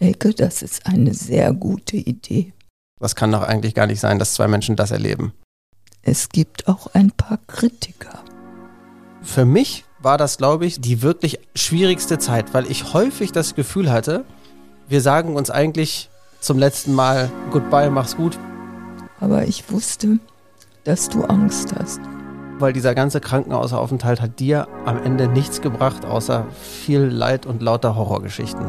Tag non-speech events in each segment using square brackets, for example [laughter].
Elke, das ist eine sehr gute Idee. Das kann doch eigentlich gar nicht sein, dass zwei Menschen das erleben. Es gibt auch ein paar Kritiker. Für mich war das, glaube ich, die wirklich schwierigste Zeit, weil ich häufig das Gefühl hatte, wir sagen uns eigentlich zum letzten Mal Goodbye, mach's gut. Aber ich wusste, dass du Angst hast. Weil dieser ganze Krankenhausaufenthalt hat dir am Ende nichts gebracht, außer viel Leid und lauter Horrorgeschichten.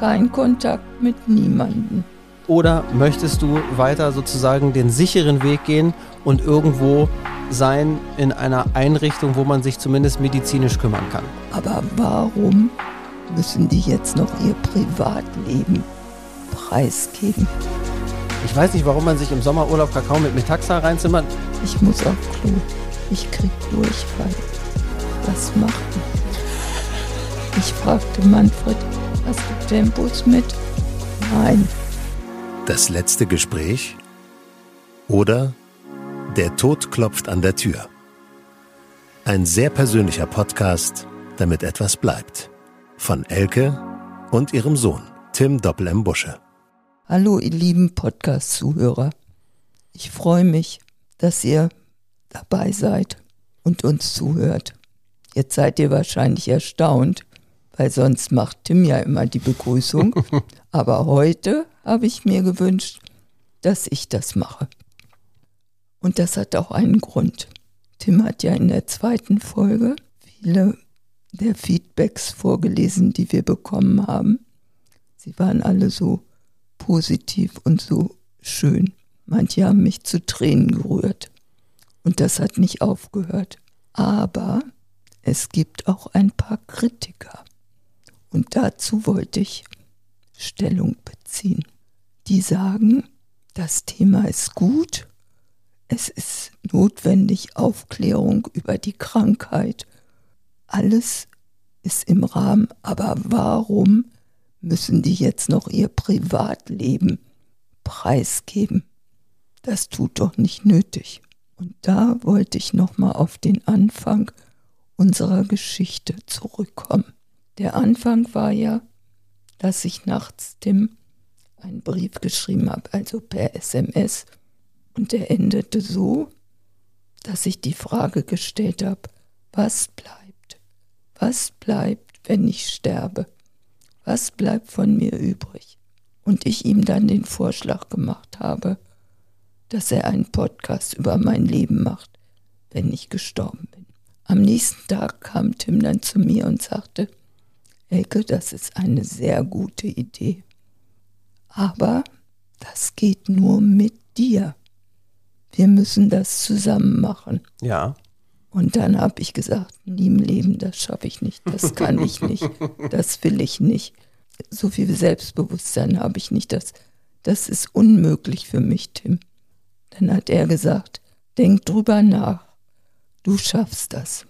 Kein Kontakt mit niemandem. Oder möchtest du weiter sozusagen den sicheren Weg gehen und irgendwo sein in einer Einrichtung, wo man sich zumindest medizinisch kümmern kann? Aber warum müssen die jetzt noch ihr Privatleben preisgeben? Ich weiß nicht, warum man sich im Sommerurlaub Kakao mit Metaxa reinzimmert. Ich muss auf Klo. Ich krieg Durchfall. Was machen? Ich fragte Manfred, hast du Tempos mit? Nein. Das letzte Gespräch? Oder Der Tod klopft an der Tür. Ein sehr persönlicher Podcast, damit etwas bleibt. Von Elke und ihrem Sohn, Tim Doppel M. Busche. Hallo, ihr lieben Podcast-Zuhörer. Ich freue mich, dass ihr dabei seid und uns zuhört. Jetzt seid ihr wahrscheinlich erstaunt, weil sonst macht Tim ja immer die Begrüßung. [laughs] Aber heute habe ich mir gewünscht, dass ich das mache. Und das hat auch einen Grund. Tim hat ja in der zweiten Folge viele der Feedbacks vorgelesen, die wir bekommen haben. Sie waren alle so positiv und so schön. Manche haben mich zu Tränen gerührt. Und das hat nicht aufgehört. Aber es gibt auch ein paar Kritiker. Und dazu wollte ich Stellung beziehen. Die sagen, das Thema ist gut, es ist notwendig Aufklärung über die Krankheit. Alles ist im Rahmen, aber warum müssen die jetzt noch ihr Privatleben preisgeben. Das tut doch nicht nötig. Und da wollte ich nochmal auf den Anfang unserer Geschichte zurückkommen. Der Anfang war ja, dass ich nachts Tim einen Brief geschrieben habe, also per SMS. Und der endete so, dass ich die Frage gestellt habe, was bleibt? Was bleibt, wenn ich sterbe? was bleibt von mir übrig? Und ich ihm dann den Vorschlag gemacht habe, dass er einen Podcast über mein Leben macht, wenn ich gestorben bin. Am nächsten Tag kam Tim dann zu mir und sagte, Elke, das ist eine sehr gute Idee. Aber das geht nur mit dir. Wir müssen das zusammen machen. Ja. Und dann habe ich gesagt, nie im Leben, das schaffe ich nicht, das kann ich [laughs] nicht, das will ich nicht. So viel Selbstbewusstsein habe ich nicht, das, das ist unmöglich für mich, Tim. Dann hat er gesagt, denk drüber nach, du schaffst das.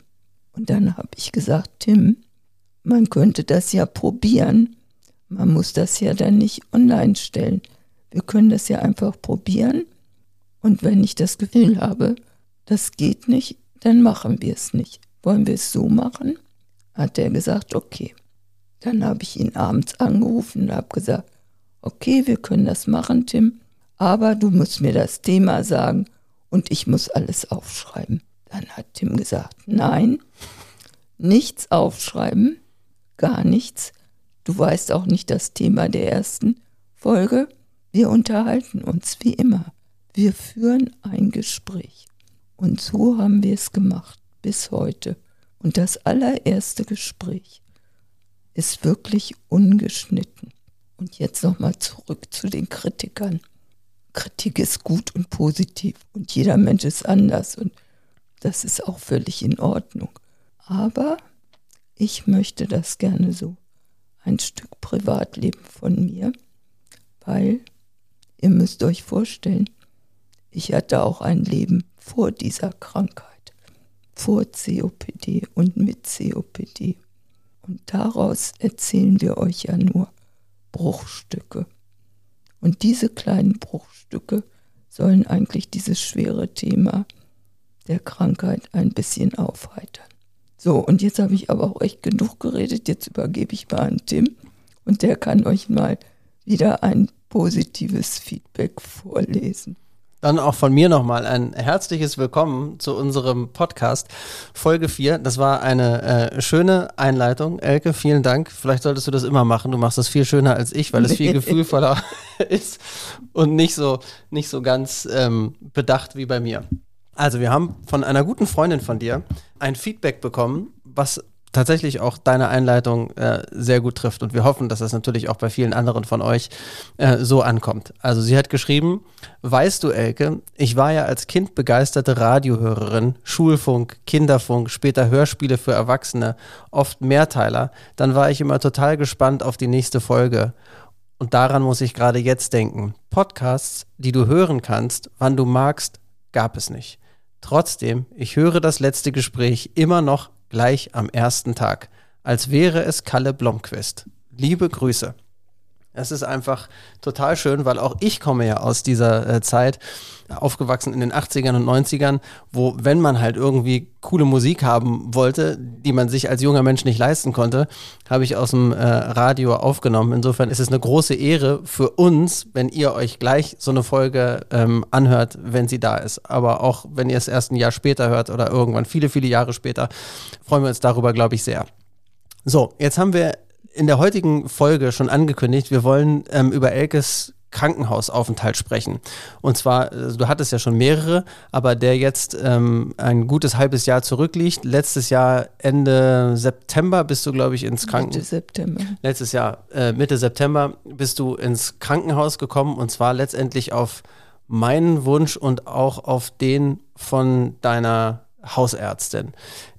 Und dann habe ich gesagt, Tim, man könnte das ja probieren, man muss das ja dann nicht online stellen. Wir können das ja einfach probieren. Und wenn ich das Gefühl habe, das geht nicht, dann machen wir es nicht. Wollen wir es so machen? Hat er gesagt, okay. Dann habe ich ihn abends angerufen und habe gesagt, okay, wir können das machen, Tim, aber du musst mir das Thema sagen und ich muss alles aufschreiben. Dann hat Tim gesagt, nein, nichts aufschreiben, gar nichts. Du weißt auch nicht das Thema der ersten Folge. Wir unterhalten uns wie immer. Wir führen ein Gespräch. Und so haben wir es gemacht bis heute. Und das allererste Gespräch ist wirklich ungeschnitten. Und jetzt nochmal zurück zu den Kritikern. Kritik ist gut und positiv und jeder Mensch ist anders und das ist auch völlig in Ordnung. Aber ich möchte das gerne so. Ein Stück Privatleben von mir, weil ihr müsst euch vorstellen, ich hatte auch ein Leben vor dieser Krankheit, vor COPD und mit COPD. Und daraus erzählen wir euch ja nur Bruchstücke. Und diese kleinen Bruchstücke sollen eigentlich dieses schwere Thema der Krankheit ein bisschen aufheitern. So, und jetzt habe ich aber auch echt genug geredet. Jetzt übergebe ich mal an Tim und der kann euch mal wieder ein positives Feedback vorlesen. Dann auch von mir nochmal ein herzliches Willkommen zu unserem Podcast Folge 4. Das war eine äh, schöne Einleitung. Elke, vielen Dank. Vielleicht solltest du das immer machen. Du machst das viel schöner als ich, weil es viel [laughs] gefühlvoller [laughs] ist und nicht so, nicht so ganz ähm, bedacht wie bei mir. Also, wir haben von einer guten Freundin von dir ein Feedback bekommen, was tatsächlich auch deine Einleitung äh, sehr gut trifft. Und wir hoffen, dass das natürlich auch bei vielen anderen von euch äh, so ankommt. Also sie hat geschrieben, weißt du, Elke, ich war ja als Kind begeisterte Radiohörerin, Schulfunk, Kinderfunk, später Hörspiele für Erwachsene, oft Mehrteiler. Dann war ich immer total gespannt auf die nächste Folge. Und daran muss ich gerade jetzt denken. Podcasts, die du hören kannst, wann du magst, gab es nicht. Trotzdem, ich höre das letzte Gespräch immer noch gleich am ersten Tag, als wäre es Kalle Blomquist. Liebe Grüße. Es ist einfach total schön, weil auch ich komme ja aus dieser äh, Zeit, aufgewachsen in den 80ern und 90ern, wo, wenn man halt irgendwie coole Musik haben wollte, die man sich als junger Mensch nicht leisten konnte, habe ich aus dem äh, Radio aufgenommen. Insofern ist es eine große Ehre für uns, wenn ihr euch gleich so eine Folge ähm, anhört, wenn sie da ist. Aber auch wenn ihr es erst ein Jahr später hört oder irgendwann viele, viele Jahre später, freuen wir uns darüber, glaube ich, sehr. So, jetzt haben wir in der heutigen Folge schon angekündigt, wir wollen ähm, über Elkes Krankenhausaufenthalt sprechen. Und zwar, äh, du hattest ja schon mehrere, aber der jetzt ähm, ein gutes halbes Jahr zurückliegt. Letztes Jahr Ende September bist du, glaube ich, ins Krankenhaus. Mitte September. Letztes Jahr äh, Mitte September bist du ins Krankenhaus gekommen und zwar letztendlich auf meinen Wunsch und auch auf den von deiner Hausärztin.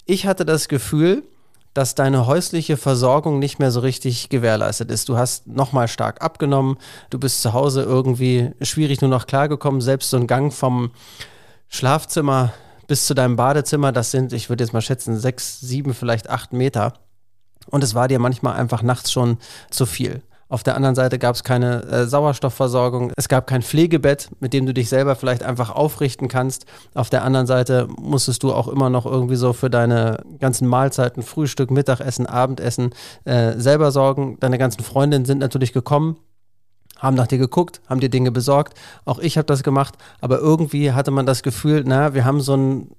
Ich hatte das Gefühl, dass deine häusliche Versorgung nicht mehr so richtig gewährleistet ist. Du hast nochmal stark abgenommen, du bist zu Hause irgendwie schwierig nur noch klargekommen, selbst so ein Gang vom Schlafzimmer bis zu deinem Badezimmer, das sind, ich würde jetzt mal schätzen, sechs, sieben, vielleicht acht Meter. Und es war dir manchmal einfach nachts schon zu viel. Auf der anderen Seite gab es keine äh, Sauerstoffversorgung. Es gab kein Pflegebett, mit dem du dich selber vielleicht einfach aufrichten kannst. Auf der anderen Seite musstest du auch immer noch irgendwie so für deine ganzen Mahlzeiten, Frühstück, Mittagessen, Abendessen äh, selber sorgen. Deine ganzen Freundinnen sind natürlich gekommen, haben nach dir geguckt, haben dir Dinge besorgt. Auch ich habe das gemacht, aber irgendwie hatte man das Gefühl, na, wir haben so einen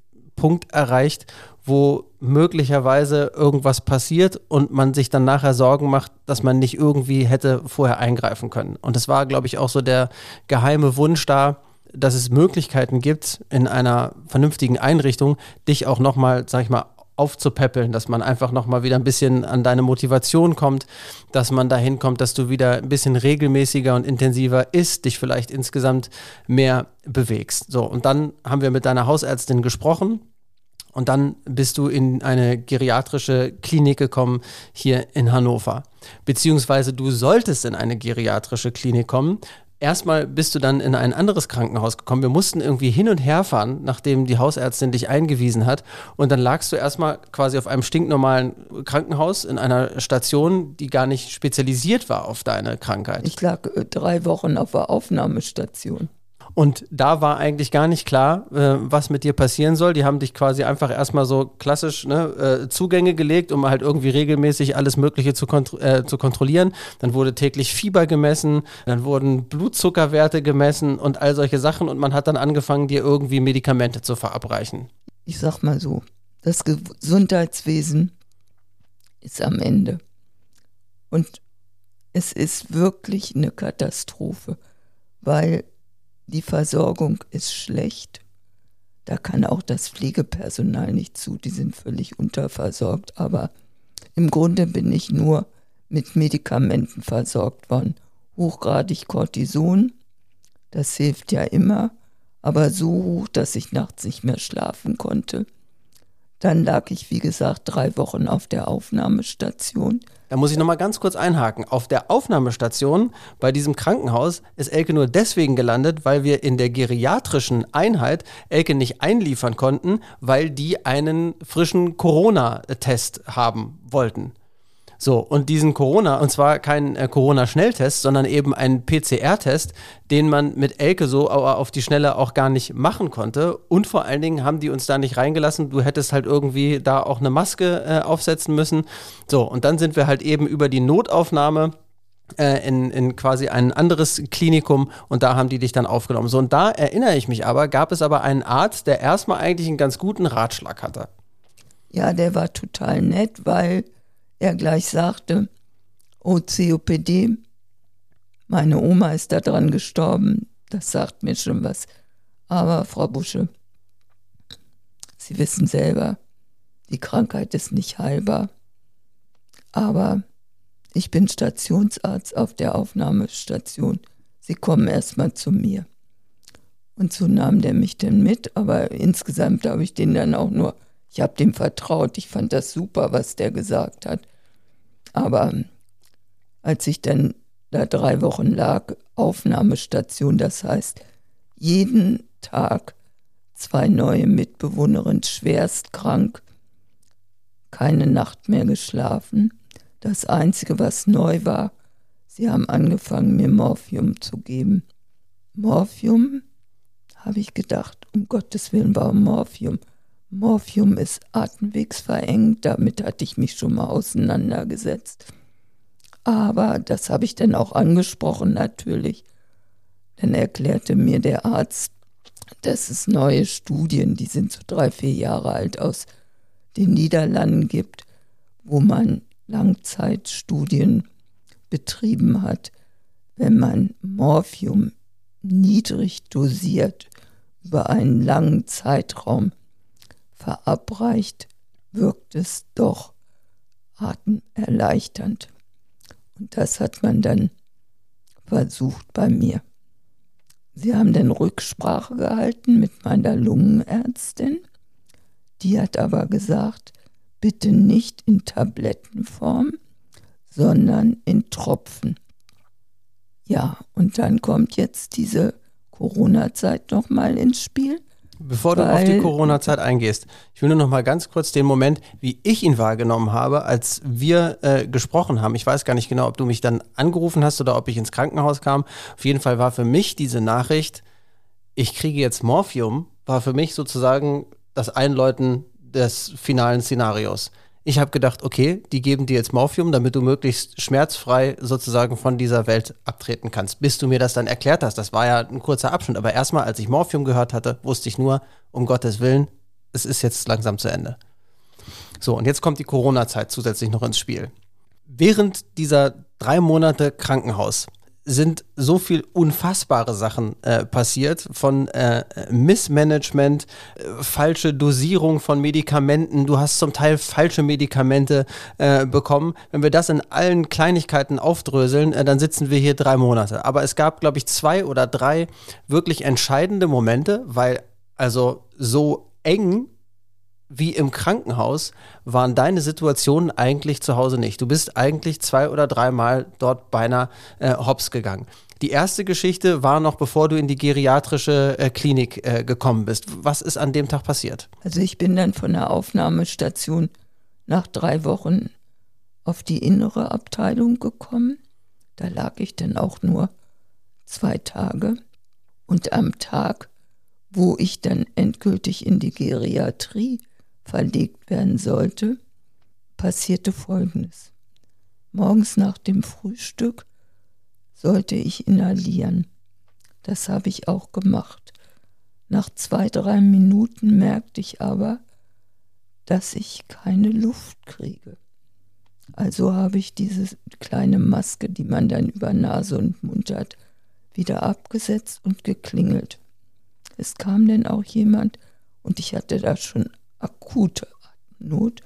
Punkt erreicht, wo möglicherweise irgendwas passiert und man sich dann nachher Sorgen macht, dass man nicht irgendwie hätte vorher eingreifen können. Und es war, glaube ich, auch so der geheime Wunsch da, dass es Möglichkeiten gibt, in einer vernünftigen Einrichtung dich auch nochmal, sag ich mal, aufzupäppeln, dass man einfach nochmal wieder ein bisschen an deine Motivation kommt, dass man dahin kommt, dass du wieder ein bisschen regelmäßiger und intensiver isst, dich vielleicht insgesamt mehr bewegst. So, und dann haben wir mit deiner Hausärztin gesprochen und dann bist du in eine geriatrische Klinik gekommen hier in Hannover. Beziehungsweise du solltest in eine geriatrische Klinik kommen. Erstmal bist du dann in ein anderes Krankenhaus gekommen. Wir mussten irgendwie hin und her fahren, nachdem die Hausärztin dich eingewiesen hat. Und dann lagst du erstmal quasi auf einem stinknormalen Krankenhaus in einer Station, die gar nicht spezialisiert war auf deine Krankheit. Ich lag äh, drei Wochen auf der Aufnahmestation. Und da war eigentlich gar nicht klar, äh, was mit dir passieren soll. Die haben dich quasi einfach erstmal so klassisch ne, äh, Zugänge gelegt, um halt irgendwie regelmäßig alles Mögliche zu, kontro äh, zu kontrollieren. Dann wurde täglich Fieber gemessen, dann wurden Blutzuckerwerte gemessen und all solche Sachen. Und man hat dann angefangen, dir irgendwie Medikamente zu verabreichen. Ich sag mal so, das Gesundheitswesen ist am Ende. Und es ist wirklich eine Katastrophe, weil die Versorgung ist schlecht. Da kann auch das Pflegepersonal nicht zu, die sind völlig unterversorgt. Aber im Grunde bin ich nur mit Medikamenten versorgt worden. Hochgradig Cortison, das hilft ja immer, aber so hoch, dass ich nachts nicht mehr schlafen konnte. Dann lag ich, wie gesagt, drei Wochen auf der Aufnahmestation. Da muss ich nochmal ganz kurz einhaken. Auf der Aufnahmestation bei diesem Krankenhaus ist Elke nur deswegen gelandet, weil wir in der geriatrischen Einheit Elke nicht einliefern konnten, weil die einen frischen Corona-Test haben wollten. So, und diesen Corona, und zwar kein äh, Corona-Schnelltest, sondern eben einen PCR-Test, den man mit Elke so auf die Schnelle auch gar nicht machen konnte. Und vor allen Dingen haben die uns da nicht reingelassen. Du hättest halt irgendwie da auch eine Maske äh, aufsetzen müssen. So, und dann sind wir halt eben über die Notaufnahme äh, in, in quasi ein anderes Klinikum und da haben die dich dann aufgenommen. So, und da erinnere ich mich aber, gab es aber einen Arzt, der erstmal eigentlich einen ganz guten Ratschlag hatte. Ja, der war total nett, weil er gleich sagte, oh, COPD, meine Oma ist daran gestorben, das sagt mir schon was. Aber Frau Busche, Sie wissen selber, die Krankheit ist nicht heilbar. Aber ich bin Stationsarzt auf der Aufnahmestation. Sie kommen erstmal zu mir. Und so nahm der mich dann mit, aber insgesamt habe ich den dann auch nur, ich habe dem vertraut, ich fand das super, was der gesagt hat. Aber als ich dann da drei Wochen lag, Aufnahmestation, das heißt, jeden Tag zwei neue Mitbewohnerinnen schwerst krank, keine Nacht mehr geschlafen. Das Einzige, was neu war, sie haben angefangen, mir Morphium zu geben. Morphium, habe ich gedacht, um Gottes Willen, warum Morphium? Morphium ist atemwegsverengend, damit hatte ich mich schon mal auseinandergesetzt. Aber das habe ich dann auch angesprochen natürlich. Dann erklärte mir der Arzt, dass es neue Studien, die sind so drei, vier Jahre alt, aus den Niederlanden gibt, wo man Langzeitstudien betrieben hat, wenn man Morphium niedrig dosiert über einen langen Zeitraum verabreicht, wirkt es doch atemerleichternd. Und das hat man dann versucht bei mir. Sie haben dann Rücksprache gehalten mit meiner Lungenärztin. Die hat aber gesagt, bitte nicht in Tablettenform, sondern in Tropfen. Ja, und dann kommt jetzt diese Corona-Zeit nochmal ins Spiel. Bevor du auf die Corona-Zeit eingehst, ich will nur noch mal ganz kurz den Moment, wie ich ihn wahrgenommen habe, als wir äh, gesprochen haben. Ich weiß gar nicht genau, ob du mich dann angerufen hast oder ob ich ins Krankenhaus kam. Auf jeden Fall war für mich diese Nachricht, ich kriege jetzt Morphium, war für mich sozusagen das Einläuten des finalen Szenarios ich habe gedacht, okay, die geben dir jetzt Morphium, damit du möglichst schmerzfrei sozusagen von dieser Welt abtreten kannst. Bis du mir das dann erklärt hast, das war ja ein kurzer Abschnitt, aber erstmal, als ich Morphium gehört hatte, wusste ich nur, um Gottes Willen, es ist jetzt langsam zu Ende. So, und jetzt kommt die Corona-Zeit zusätzlich noch ins Spiel. Während dieser drei Monate Krankenhaus sind so viel unfassbare Sachen äh, passiert, von äh, Missmanagement, äh, falsche Dosierung von Medikamenten, du hast zum Teil falsche Medikamente äh, bekommen. Wenn wir das in allen Kleinigkeiten aufdröseln, äh, dann sitzen wir hier drei Monate. Aber es gab, glaube ich, zwei oder drei wirklich entscheidende Momente, weil also so eng wie im Krankenhaus waren deine Situationen eigentlich zu Hause nicht. Du bist eigentlich zwei oder dreimal dort beinahe äh, hops gegangen. Die erste Geschichte war noch, bevor du in die geriatrische äh, Klinik äh, gekommen bist. Was ist an dem Tag passiert? Also ich bin dann von der Aufnahmestation nach drei Wochen auf die innere Abteilung gekommen. Da lag ich dann auch nur zwei Tage. Und am Tag, wo ich dann endgültig in die Geriatrie verlegt werden sollte, passierte Folgendes. Morgens nach dem Frühstück sollte ich inhalieren. Das habe ich auch gemacht. Nach zwei, drei Minuten merkte ich aber, dass ich keine Luft kriege. Also habe ich diese kleine Maske, die man dann über Nase und Mund hat, wieder abgesetzt und geklingelt. Es kam denn auch jemand und ich hatte da schon akute Not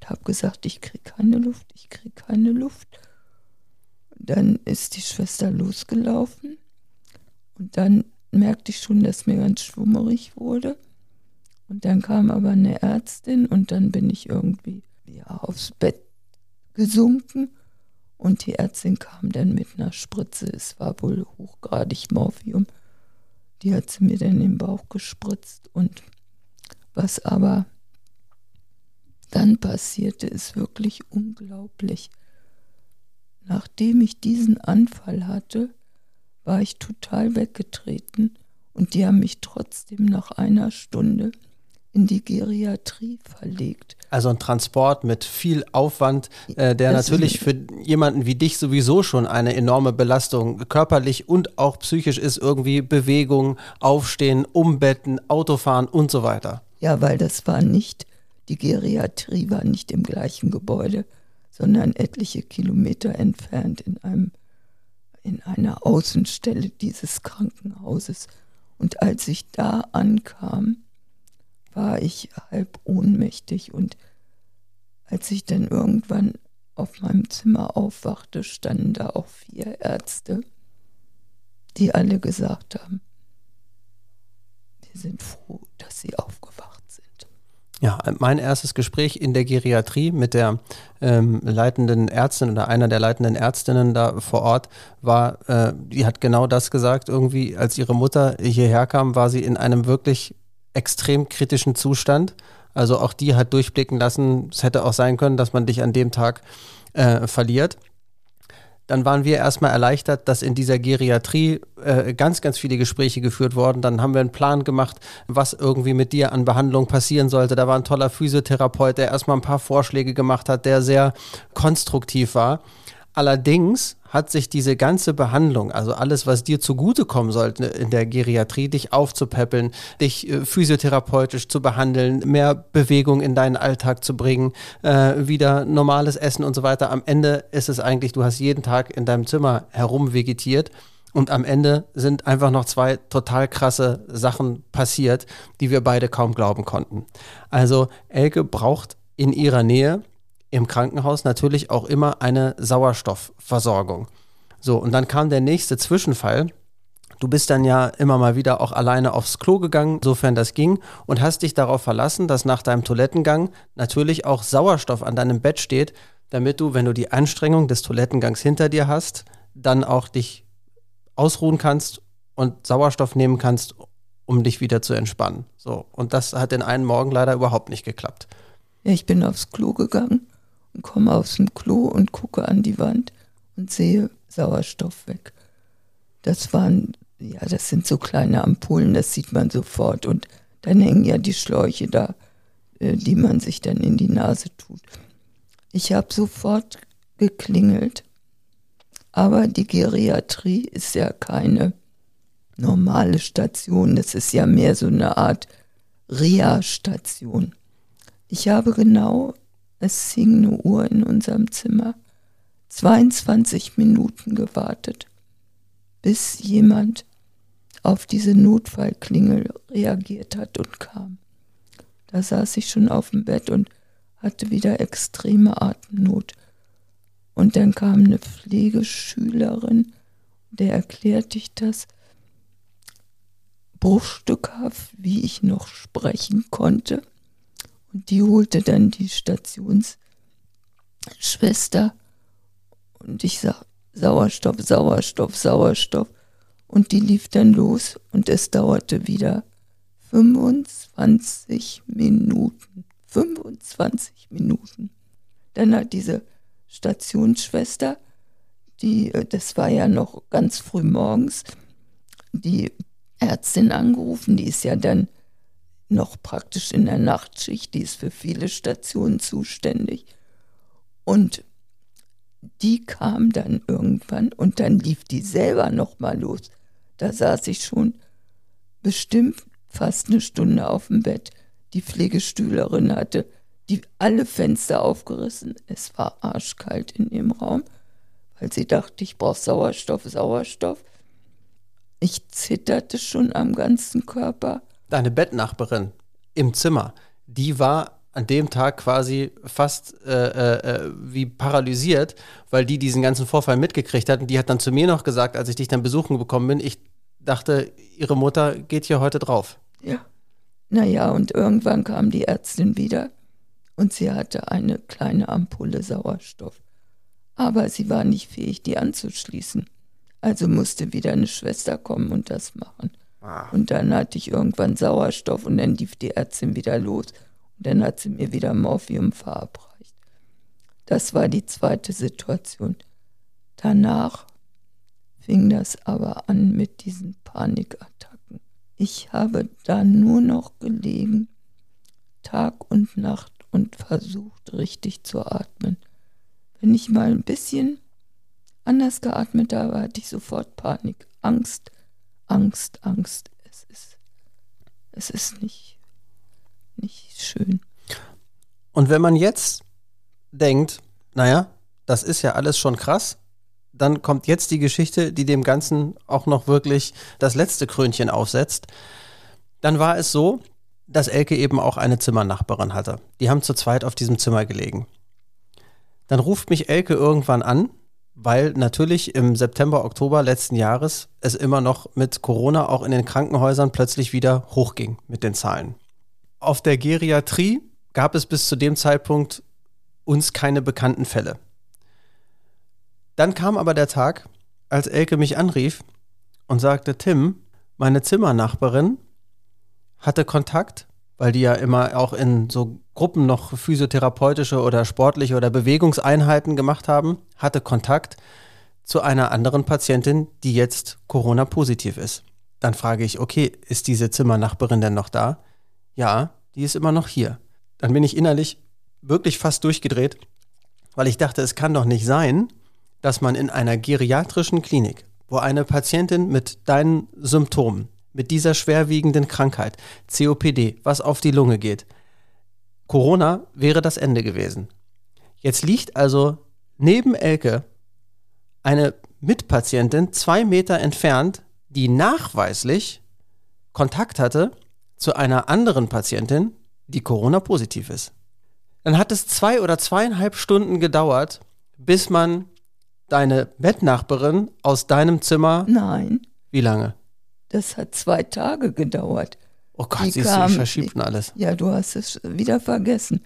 und habe gesagt, ich kriege keine Luft, ich kriege keine Luft. Dann ist die Schwester losgelaufen und dann merkte ich schon, dass mir ganz schwummerig wurde. Und dann kam aber eine Ärztin und dann bin ich irgendwie ja, aufs Bett gesunken und die Ärztin kam dann mit einer Spritze. Es war wohl hochgradig Morphium. Die hat sie mir dann in den Bauch gespritzt und was aber dann passierte, ist wirklich unglaublich. Nachdem ich diesen Anfall hatte, war ich total weggetreten und die haben mich trotzdem nach einer Stunde in die Geriatrie verlegt. Also ein Transport mit viel Aufwand, äh, der Das natürlich für jemanden wie dich sowieso schon eine enorme Belastung körperlich und auch psychisch ist, irgendwie Bewegung, Aufstehen, Umbetten, Autofahren und so weiter. Ja, weil das war nicht, die Geriatrie war nicht im gleichen Gebäude, sondern etliche Kilometer entfernt in einem in einer Außenstelle dieses Krankenhauses. Und als ich da ankam, war ich halb ohnmächtig und als ich dann irgendwann auf meinem Zimmer aufwachte, standen da auch vier Ärzte, die alle gesagt haben, wir sind froh, dass sie aufgewacht. Ja, mein erstes Gespräch in der Geriatrie mit der ähm, leitenden Ärztin oder einer der leitenden Ärztinnen da vor Ort war, äh, die hat genau das gesagt. Irgendwie, als ihre Mutter hierher kam, war sie in einem wirklich extrem kritischen Zustand. Also auch die hat durchblicken lassen, es hätte auch sein können, dass man dich an dem Tag äh, verliert. Dann waren wir erstmal erleichtert, dass in dieser Geriatrie äh, ganz, ganz viele Gespräche geführt wurden. Dann haben wir einen Plan gemacht, was irgendwie mit dir an Behandlung passieren sollte. Da war ein toller Physiotherapeut, der erstmal ein paar Vorschläge gemacht hat, der sehr konstruktiv war. Allerdings hat sich diese ganze Behandlung, also alles, was dir zugutekommen sollte in der Geriatrie, dich aufzupäppeln, dich äh, physiotherapeutisch zu behandeln, mehr Bewegung in deinen Alltag zu bringen, äh, wieder normales Essen und so weiter. Am Ende ist es eigentlich, du hast jeden Tag in deinem Zimmer herumvegetiert. Und am Ende sind einfach noch zwei total krasse Sachen passiert, die wir beide kaum glauben konnten. Also Elke braucht in ihrer Nähe im Krankenhaus natürlich auch immer eine Sauerstoffversorgung. So, und dann kam der nächste Zwischenfall. Du bist dann ja immer mal wieder auch alleine aufs Klo gegangen, sofern das ging, und hast dich darauf verlassen, dass nach deinem Toilettengang natürlich auch Sauerstoff an deinem Bett steht, damit du, wenn du die Anstrengung des Toilettengangs hinter dir hast, dann auch dich ausruhen kannst und Sauerstoff nehmen kannst, um dich wieder zu entspannen. So, und das hat den einen Morgen leider überhaupt nicht geklappt. Ich bin aufs Klo gegangen und komme aus dem Klo und gucke an die Wand und sehe Sauerstoff weg. Das waren, ja, das sind so kleine Ampullen, das sieht man sofort. Und dann hängen ja die Schläuche da, äh, die man sich dann in die Nase tut. Ich habe sofort geklingelt, aber die Geriatrie ist ja keine normale Station, das ist ja mehr so eine Art Reha-Station. Ich habe genau es hing eine Uhr in unserem Zimmer. 22 Minuten gewartet, bis jemand auf diese Notfallklingel reagiert hat und kam. Da saß ich schon auf dem Bett und hatte wieder extreme Atemnot. Und dann kam eine Pflegeschülerin, der erklärte ich das bruchstückhaft, wie ich noch sprechen konnte. Und die holte dann die Stationsschwester und ich sag Sauerstoff, Sauerstoff, Sauerstoff. Und die lief dann los und es dauerte wieder 25 Minuten. 25 Minuten. Dann hat diese Stationsschwester, die, äh, das war ja noch ganz früh morgens, die Ärztin angerufen, die ist ja dann noch praktisch in der Nachtschicht, die ist für viele Stationen zuständig. Und die kam dann irgendwann und dann lief die selber nochmal los. Da saß ich schon bestimmt fast eine Stunde auf dem Bett. Die Pflegestühlerin hatte die alle Fenster aufgerissen. Es war arschkalt in dem Raum, weil sie dachte, ich brauche Sauerstoff, Sauerstoff. Ich zitterte schon am ganzen Körper deine Bettnachbarin im Zimmer, die war an dem Tag quasi fast äh, äh, wie paralysiert, weil die diesen ganzen Vorfall mitgekriegt hat. Und die hat dann zu mir noch gesagt, als ich dich dann besuchen gekommen bin, ich dachte, ihre Mutter geht hier heute drauf. Ja. Naja, und irgendwann kam die Ärztin wieder und sie hatte eine kleine Ampulle Sauerstoff. Aber sie war nicht fähig, die anzuschließen. Also musste wieder eine Schwester kommen und das machen. Ah. Und dann hatte ich irgendwann Sauerstoff und dann lief die Ärztin wieder los. Und dann hat sie mir wieder Morphium verabreicht. Das war die zweite Situation. Danach fing das aber an mit diesen Panikattacken. Ich habe da nur noch gelegen Tag und Nacht und versucht richtig zu atmen. Wenn ich mal ein bisschen anders geatmet habe, hatte ich sofort Panik, Angst, Angst, Angst. Es ist, es ist nicht, nicht schön. Und wenn man jetzt denkt, naja, das ist ja alles schon krass, dann kommt jetzt die Geschichte, die dem Ganzen auch noch wirklich das letzte Krönchen aufsetzt. Dann war es so, dass Elke eben auch eine Zimmernachbarin hatte. Die haben zu zweit auf diesem Zimmer gelegen. Dann ruft mich Elke irgendwann an, weil natürlich im September, Oktober letzten Jahres es immer noch mit Corona auch in den Krankenhäusern plötzlich wieder hochging mit den Zahlen. Auf der Geriatrie gab es bis zu dem Zeitpunkt uns keine bekannten Fälle. Dann kam aber der Tag, als Elke mich anrief und sagte, Tim, meine Zimmernachbarin hatte Kontakt, weil die ja immer auch in so Gruppen noch physiotherapeutische oder sportliche oder Bewegungseinheiten gemacht haben, hatte Kontakt zu einer anderen Patientin, die jetzt Corona-positiv ist. Dann frage ich, okay, ist diese Zimmernachbarin denn noch da? Ja, die ist immer noch hier. Dann bin ich innerlich wirklich fast durchgedreht, weil ich dachte, es kann doch nicht sein, dass man in einer geriatrischen Klinik, wo eine Patientin mit deinen Symptomen, mit dieser schwerwiegenden Krankheit, COPD, was auf die Lunge geht, Corona wäre das Ende gewesen. Jetzt liegt also neben Elke eine Mitpatientin zwei Meter entfernt, die nachweislich Kontakt hatte zu einer anderen Patientin, die Corona-positiv ist. Dann hat es zwei oder zweieinhalb Stunden gedauert, bis man deine Bettnachbarin aus deinem Zimmer. Nein. Wie lange? Das hat zwei Tage gedauert. Oh Gott, die siehst kam, du, ich verschiebten alles. Ja, du hast es wieder vergessen.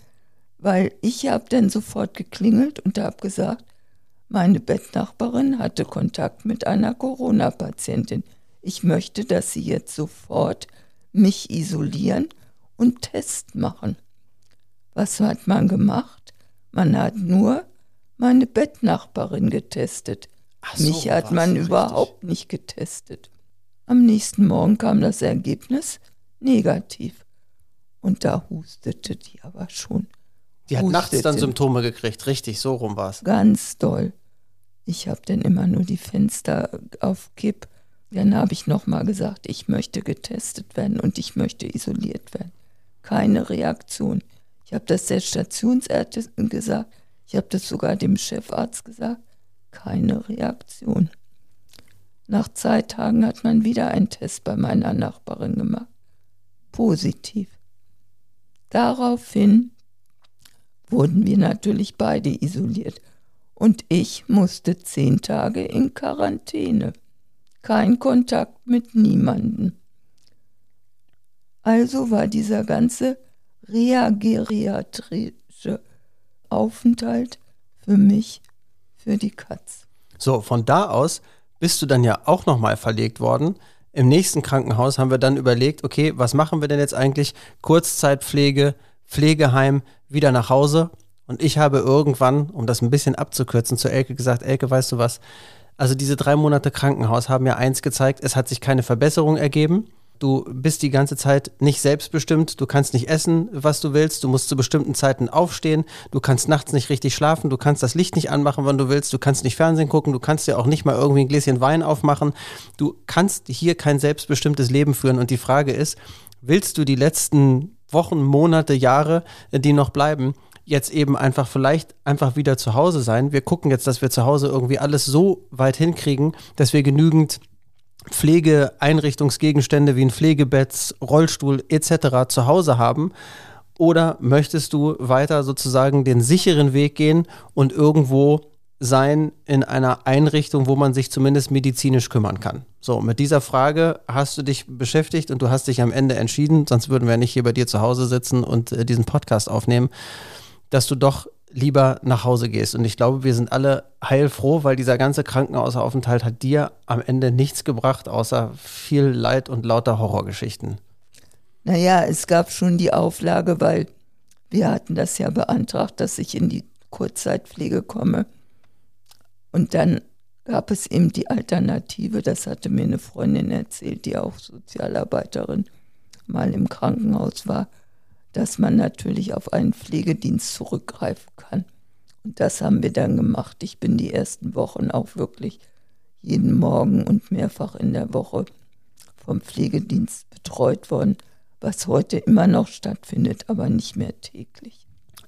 Weil ich habe dann sofort geklingelt und habe gesagt, meine Bettnachbarin hatte Kontakt mit einer Corona-Patientin. Ich möchte, dass sie jetzt sofort mich isolieren und Test machen. Was hat man gemacht? Man hat nur meine Bettnachbarin getestet. So, Mich hat man überhaupt richtig. nicht getestet. Am nächsten Morgen kam das Ergebnis negativ. Und da hustete die aber schon. Die hat hustete. nachts dann Symptome gekriegt, richtig, so rum war es. Ganz doll. Ich habe dann immer nur die Fenster auf Kipp. Dann habe ich nochmal gesagt, ich möchte getestet werden und ich möchte isoliert werden. Keine Reaktion. Ich habe das der Stationsärztin gesagt, ich habe das sogar dem Chefarzt gesagt. Keine Reaktion. Nach zwei Tagen hat man wieder einen Test bei meiner Nachbarin gemacht. Positiv. Daraufhin wurden wir natürlich beide isoliert und ich musste zehn Tage in Quarantäne. Kein Kontakt mit niemandem. Also war dieser ganze reageriatrische Aufenthalt für mich, für die Katz. So, von da aus bist du dann ja auch nochmal verlegt worden. Im nächsten Krankenhaus haben wir dann überlegt, okay, was machen wir denn jetzt eigentlich? Kurzzeitpflege, Pflegeheim, wieder nach Hause. Und ich habe irgendwann, um das ein bisschen abzukürzen, zu Elke gesagt, Elke, weißt du was? Also diese drei Monate Krankenhaus haben mir eins gezeigt, es hat sich keine Verbesserung ergeben. Du bist die ganze Zeit nicht selbstbestimmt. Du kannst nicht essen, was du willst. Du musst zu bestimmten Zeiten aufstehen. Du kannst nachts nicht richtig schlafen. Du kannst das Licht nicht anmachen, wann du willst. Du kannst nicht Fernsehen gucken. Du kannst ja auch nicht mal irgendwie ein Gläschen Wein aufmachen. Du kannst hier kein selbstbestimmtes Leben führen. Und die Frage ist, willst du die letzten Wochen, Monate, Jahre, die noch bleiben, jetzt eben einfach vielleicht einfach wieder zu Hause sein? Wir gucken jetzt, dass wir zu Hause irgendwie alles so weit hinkriegen, dass wir genügend Pflegeeinrichtungsgegenstände wie ein Pflegebett, Rollstuhl etc. zu Hause haben? Oder möchtest du weiter sozusagen den sicheren Weg gehen und irgendwo sein in einer Einrichtung, wo man sich zumindest medizinisch kümmern kann? So, mit dieser Frage hast du dich beschäftigt und du hast dich am Ende entschieden, sonst würden wir nicht hier bei dir zu Hause sitzen und äh, diesen Podcast aufnehmen, dass du doch lieber nach Hause gehst. Und ich glaube, wir sind alle heilfroh, weil dieser ganze Krankenhausaufenthalt hat dir am Ende nichts gebracht, außer viel Leid und lauter Horrorgeschichten. Naja, es gab schon die Auflage, weil wir hatten das ja beantragt, dass ich in die Kurzzeitpflege komme. Und dann gab es eben die Alternative, das hatte mir eine Freundin erzählt, die auch Sozialarbeiterin mal im Krankenhaus war, dass man natürlich auf einen Pflegedienst zurückgreifen kann. Und das haben wir dann gemacht. Ich bin die ersten Wochen auch wirklich jeden Morgen und mehrfach in der Woche vom Pflegedienst betreut worden, was heute immer noch stattfindet, aber nicht mehr täglich.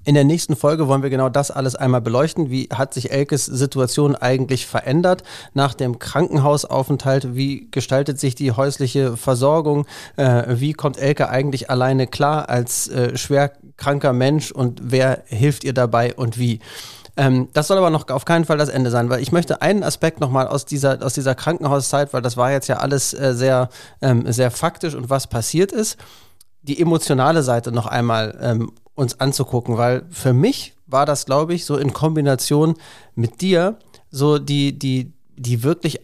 In der nächsten Folge wollen wir genau das alles einmal beleuchten. Wie hat sich Elkes Situation eigentlich verändert nach dem Krankenhausaufenthalt? Wie gestaltet sich die häusliche Versorgung? Äh, wie kommt Elke eigentlich alleine klar als äh, schwer kranker Mensch und wer hilft ihr dabei und wie? Ähm, das soll aber noch auf keinen Fall das Ende sein, weil ich möchte einen Aspekt nochmal aus dieser, aus dieser Krankenhauszeit, weil das war jetzt ja alles äh, sehr, ähm, sehr faktisch und was passiert ist, die emotionale Seite noch einmal ähm, uns anzugucken, weil für mich war das, glaube ich, so in Kombination mit dir so die, die, die wirklich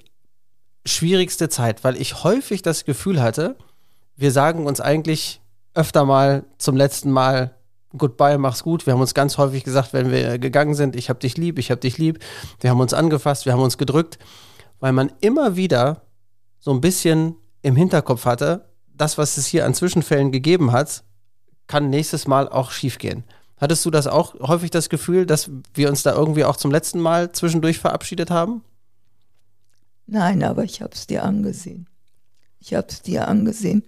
schwierigste Zeit, weil ich häufig das Gefühl hatte, wir sagen uns eigentlich öfter mal zum letzten Mal Goodbye, mach's gut. Wir haben uns ganz häufig gesagt, wenn wir gegangen sind, ich hab dich lieb, ich hab dich lieb. Wir haben uns angefasst, wir haben uns gedrückt, weil man immer wieder so ein bisschen im Hinterkopf hatte, das, was es hier an Zwischenfällen gegeben hat, kann nächstes Mal auch schiefgehen. Hattest du das auch häufig das Gefühl, dass wir uns da irgendwie auch zum letzten Mal zwischendurch verabschiedet haben? Nein, aber ich habe es dir angesehen. Ich habe es dir angesehen,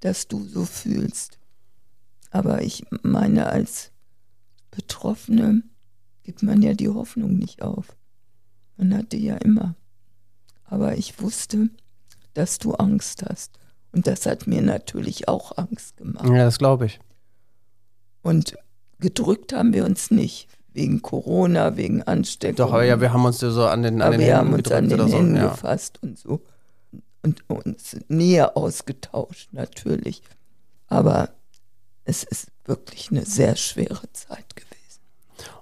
dass du so fühlst. Aber ich meine, als Betroffene gibt man ja die Hoffnung nicht auf. Man hat die ja immer. Aber ich wusste, dass du Angst hast. Und das hat mir natürlich auch Angst gemacht. Ja, das glaube ich. Und gedrückt haben wir uns nicht. Wegen Corona, wegen Ansteckung. Doch, aber ja, wir haben uns so an den, an den wir Händen haben uns an den oder so. Händen Ja. gefasst und so. Und uns näher ausgetauscht, natürlich. Aber es ist wirklich eine sehr schwere Zeit gewesen.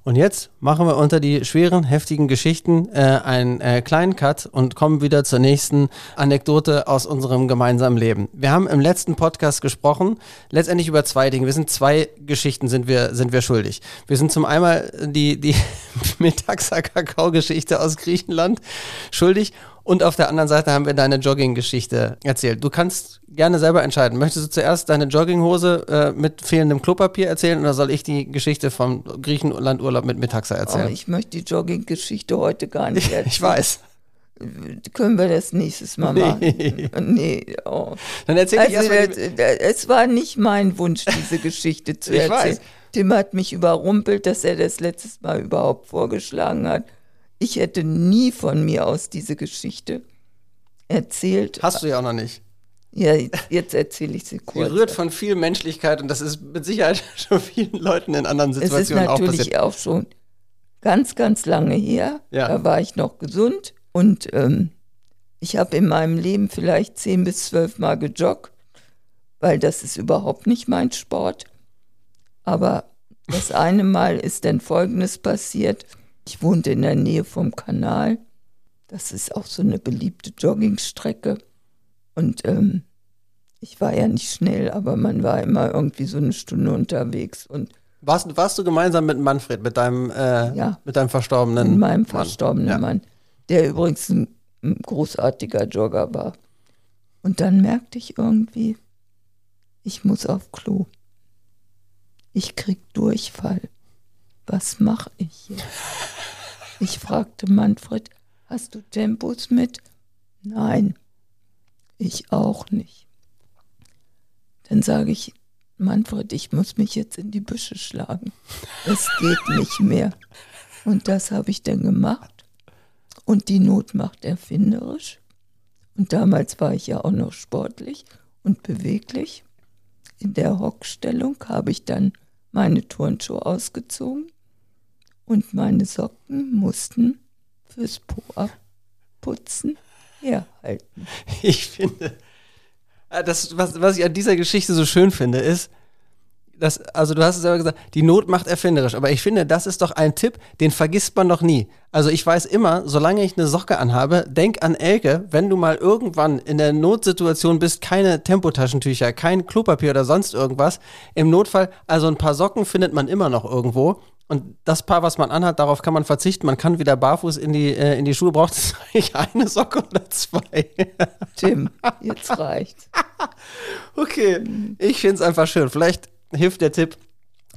Und jetzt machen wir unter die schweren, heftigen Geschichten äh, einen äh, kleinen Cut und kommen wieder zur nächsten Anekdote aus unserem gemeinsamen Leben. Wir haben im letzten Podcast gesprochen, letztendlich über zwei Dinge. Wir sind zwei Geschichten sind wir, sind wir schuldig. Wir sind zum einmal die, die [laughs] Metaxa-Kakao-Geschichte aus Griechenland schuldig und auf der anderen Seite haben wir deine Jogging-Geschichte erzählt. Du kannst gerne selber entscheiden. Möchtest du zuerst deine Jogginghose äh, mit fehlendem Klopapier erzählen oder soll ich die Geschichte vom Griechenlandurlaub mit Metaxa erzählen? ich möchte die Jogging-Geschichte heute gar nicht [laughs] erzählen. ich weiß. Können wir das nächstes Mal machen? Nee. Oh. Dann erzähl ich Also, erstmal. die- das, es war nicht mein Wunsch, diese [laughs] Geschichte zu Ich erzählen. weiß. Tim hat mich überrumpelt, dass er das letztes Mal überhaupt vorgeschlagen hat. Ich hätte nie von mir aus diese Geschichte erzählt. Hast du ja auch noch nicht. Ja, jetzt erzähle ich sie kurz. Gerührt von viel Menschlichkeit und das ist mit Sicherheit [laughs] schon vielen Leuten in anderen es ist Situationen auch natürlich passiert. auch schon ganz, ganz lange her. Ja. Da war ich noch gesund und ähm, ich habe in meinem Leben vielleicht zehn bis zwölf Mal gejoggt, weil das ist überhaupt nicht mein Sport. Aber das eine Mal ist dann Folgendes passiert. Ich wohnte in der Nähe vom Kanal. Das ist auch so eine beliebte Joggingstrecke. Und ähm, ich war ja nicht schnell, aber man war immer irgendwie so eine Stunde unterwegs. Und Warst, warst du gemeinsam mit Manfred, mit deinem, äh, Ja. mit deinem verstorbenen mit meinem Mann? verstorbenen Ja. Mann, der übrigens ein, ein großartiger Jogger war. Und dann merkte ich irgendwie, ich muss auf Klo. Ich krieg Durchfall. Was mache ich jetzt? Ich fragte Manfred, hast du Tempos mit? Nein, ich auch nicht. Dann sage ich, Manfred, ich muss mich jetzt in die Büsche schlagen. Es geht nicht mehr. Und das habe ich dann gemacht. Und die Not macht erfinderisch. Und damals war ich ja auch noch sportlich und beweglich. In der Hockstellung habe ich dann meine Turnschuhe ausgezogen und meine Socken mussten fürs Po abputzen herhalten. Ich finde, äh, das, was, was ich an dieser Geschichte so schön finde, ist, dass, also du hast es selber gesagt, die Not macht erfinderisch. Aber ich finde, das ist doch ein Tipp, den vergisst man doch nie. Also ich weiß immer, solange ich eine Socke anhabe, denk an Elke, wenn du mal irgendwann in der Notsituation bist, keine Tempotaschentücher, kein Klopapier oder sonst irgendwas. Im Notfall, also ein paar Socken findet man immer noch irgendwo. Und das Paar, was man anhat, darauf kann man verzichten. Man kann wieder barfuß in die, äh, in die Schuhe. Braucht es [laughs] eigentlich eine Socke oder zwei? Tim, [laughs] jetzt reicht's. Okay, ich finde es einfach schön. Vielleicht hilft der Tipp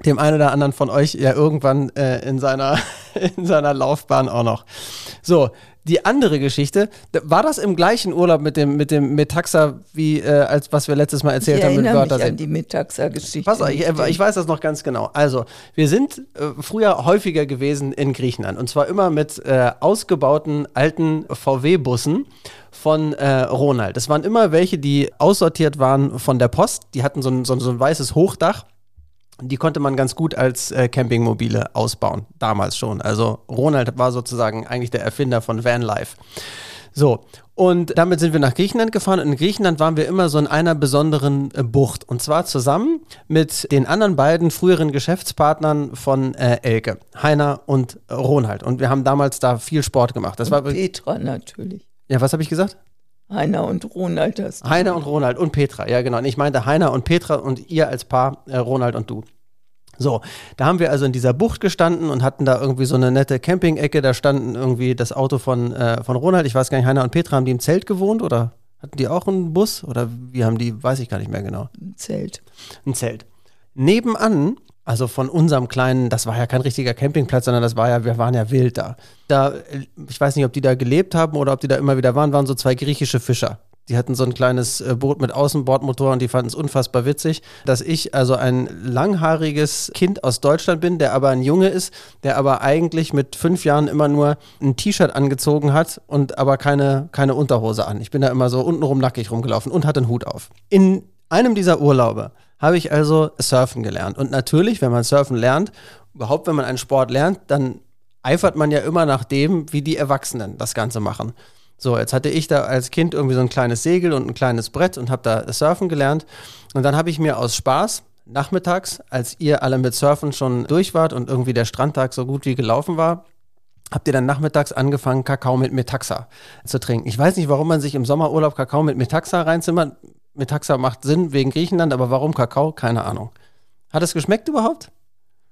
dem einen oder anderen von euch ja irgendwann äh, in, seiner, [laughs] in seiner Laufbahn auch noch. So, die andere Geschichte, war das im gleichen Urlaub mit dem, mit dem Metaxa, wie äh, als was wir letztes Mal erzählt ich haben mit Wörter? Ich an die Metaxa-Geschichte. Pass auf, ich, ich, weiß das noch ganz genau. Also, wir sind äh, früher häufiger gewesen in Griechenland und zwar immer mit äh, ausgebauten alten VW-Bussen von äh, Ronald. Das waren immer welche, die aussortiert waren von der Post. Die hatten so ein, so, so ein weißes Hochdach die konnte man ganz gut als äh, Campingmobile ausbauen, damals schon. Also Ronald war sozusagen eigentlich der Erfinder von Vanlife. So, und damit sind wir nach Griechenland gefahren. Und in Griechenland waren wir immer so in einer besonderen äh, Bucht. Und zwar zusammen mit den anderen beiden früheren Geschäftspartnern von äh, Elke, Heiner und Ronald. Und wir haben damals da viel Sport gemacht. Das und war Petra natürlich. Ja, was habe ich gesagt? Heiner und Ronald. Das Heiner und Ronald und Petra, ja genau. Und ich meinte Heiner und Petra und ihr als Paar, äh, Ronald und du. So, da haben wir also in dieser Bucht gestanden und hatten da irgendwie so eine nette Camping-Ecke. Da standen irgendwie das Auto von, äh, von Ronald. Ich weiß gar nicht, Heiner und Petra, haben die im Zelt gewohnt oder hatten die auch einen Bus? Oder wie haben die, weiß ich gar nicht mehr genau. Ein Zelt. Ein Zelt. Nebenan, also von unserem kleinen, das war ja kein richtiger Campingplatz, sondern das war ja, wir waren ja wild da. Da, ich weiß nicht, ob die da gelebt haben oder ob die da immer wieder waren, waren so zwei griechische Fischer. Die hatten so ein kleines äh, Boot mit Außenbordmotor und die fanden es unfassbar witzig, dass ich also ein langhaariges Kind aus Deutschland bin, der aber ein Junge ist, der aber eigentlich mit fünf Jahren immer nur ein T-Shirt angezogen hat und aber keine, keine Unterhose an. Ich bin da immer so untenrum nackig rumgelaufen und hatte einen Hut auf. In einem dieser Urlaube habe ich also Surfen gelernt. Und natürlich, wenn man Surfen lernt, überhaupt wenn man einen Sport lernt, dann eifert man ja immer nach dem, wie die Erwachsenen das Ganze machen. So, jetzt hatte ich da als Kind irgendwie so ein kleines Segel und ein kleines Brett und habe da surfen gelernt. Und dann habe ich mir aus Spaß nachmittags, als ihr alle mit Surfen schon durch wart und irgendwie der Strandtag so gut wie gelaufen war, habt ihr dann nachmittags angefangen, Kakao mit Metaxa zu trinken. Ich weiß nicht, warum man sich im Sommerurlaub Kakao mit Metaxa reinzimmert. Metaxa macht Sinn wegen Griechenland, aber warum Kakao? Keine Ahnung. Hat es geschmeckt überhaupt?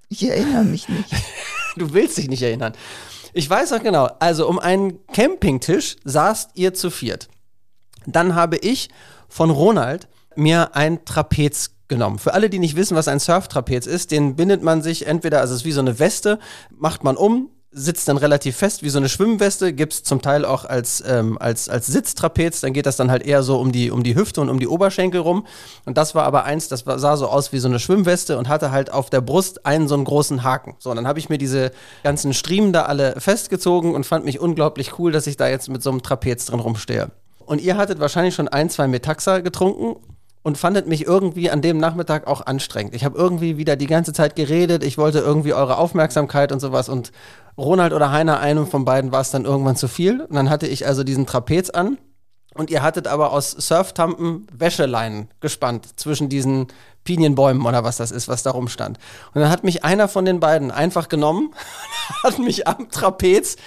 Ich erinnere mich nicht. [laughs] du willst dich nicht erinnern. Ich weiß noch genau. Also um einen Campingtisch saßt ihr zu viert. Dann habe ich von Ronald mir ein Trapez genommen. Für alle, die nicht wissen, was ein Surftrapez ist, den bindet man sich entweder, also es ist wie so eine Weste, macht man um, sitzt dann relativ fest wie so eine Schwimmweste, gibt es zum Teil auch als, ähm, als, als Sitztrapez, dann geht das dann halt eher so um die, um die Hüfte und um die Oberschenkel rum. Und das war aber eins, das sah so aus wie so eine Schwimmweste und hatte halt auf der Brust einen so einen großen Haken. So, und dann habe ich mir diese ganzen Striemen da alle festgezogen und fand mich unglaublich cool, dass ich da jetzt mit so einem Trapez drin rumstehe. Und ihr hattet wahrscheinlich schon ein, zwei Metaxa getrunken und fandet mich irgendwie an dem Nachmittag auch anstrengend. Ich habe irgendwie wieder die ganze Zeit geredet, ich wollte irgendwie eure Aufmerksamkeit und sowas und Ronald oder Heiner, einem von beiden war es dann irgendwann zu viel. Und dann hatte ich also diesen Trapez an und ihr hattet aber aus Surftampen Wäscheleinen gespannt zwischen diesen Pinienbäumen oder was das ist, was da rumstand. Und dann hat mich einer von den beiden einfach genommen, [laughs] hat mich am Trapez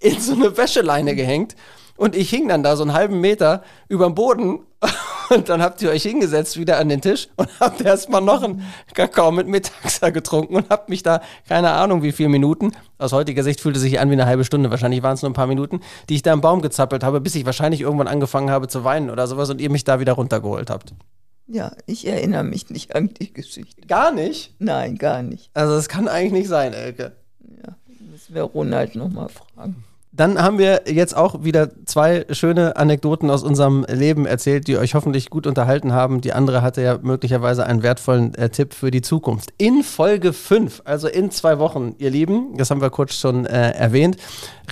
in so eine Wäscheleine gehängt und ich hing dann da so einen halben Meter über dem Boden und dann habt ihr euch hingesetzt wieder an den Tisch und [laughs] habt erstmal noch einen Kakao mit Metaxa getrunken und habt mich da, keine Ahnung wie viele Minuten, aus heutiger Sicht fühlte es sich an wie eine halbe Stunde, wahrscheinlich waren es nur ein paar Minuten, die ich da im Baum gezappelt habe, bis ich wahrscheinlich irgendwann angefangen habe zu weinen oder sowas und ihr mich da wieder runtergeholt habt. Ja, ich erinnere mich nicht an die Geschichte. Gar nicht? Nein, gar nicht. Also das kann eigentlich nicht sein, Elke. Ja, müssen wir Ronald nochmal fragen. Dann haben wir jetzt auch wieder zwei schöne Anekdoten aus unserem Leben erzählt, die euch hoffentlich gut unterhalten haben. Die andere hatte ja möglicherweise einen wertvollen äh, Tipp für die Zukunft. In Folge 5, also in zwei Wochen, ihr Lieben, das haben wir kurz schon äh, erwähnt,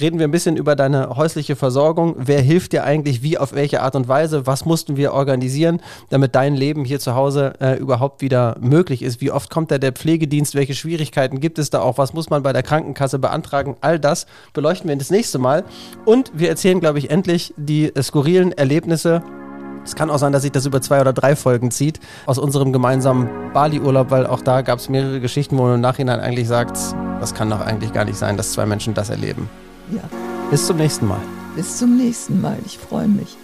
reden wir ein bisschen über deine häusliche Versorgung. Wer hilft dir eigentlich, wie, auf welche Art und Weise? Was mussten wir organisieren, damit dein Leben hier zu Hause äh, überhaupt wieder möglich ist? Wie oft kommt da der Pflegedienst? Welche Schwierigkeiten gibt es da auch? Was muss man bei der Krankenkasse beantragen? All das beleuchten wir das nächste Mal. Und wir erzählen, glaube ich, endlich die äh, skurrilen Erlebnisse es kann auch sein, dass sich das über zwei oder drei Folgen zieht aus unserem gemeinsamen Bali-Urlaub, weil auch da gab es mehrere Geschichten, wo man im Nachhinein eigentlich sagt, das kann doch eigentlich gar nicht sein, dass zwei Menschen das erleben. Ja. Bis zum nächsten Mal. Bis zum nächsten Mal. Ich freue mich.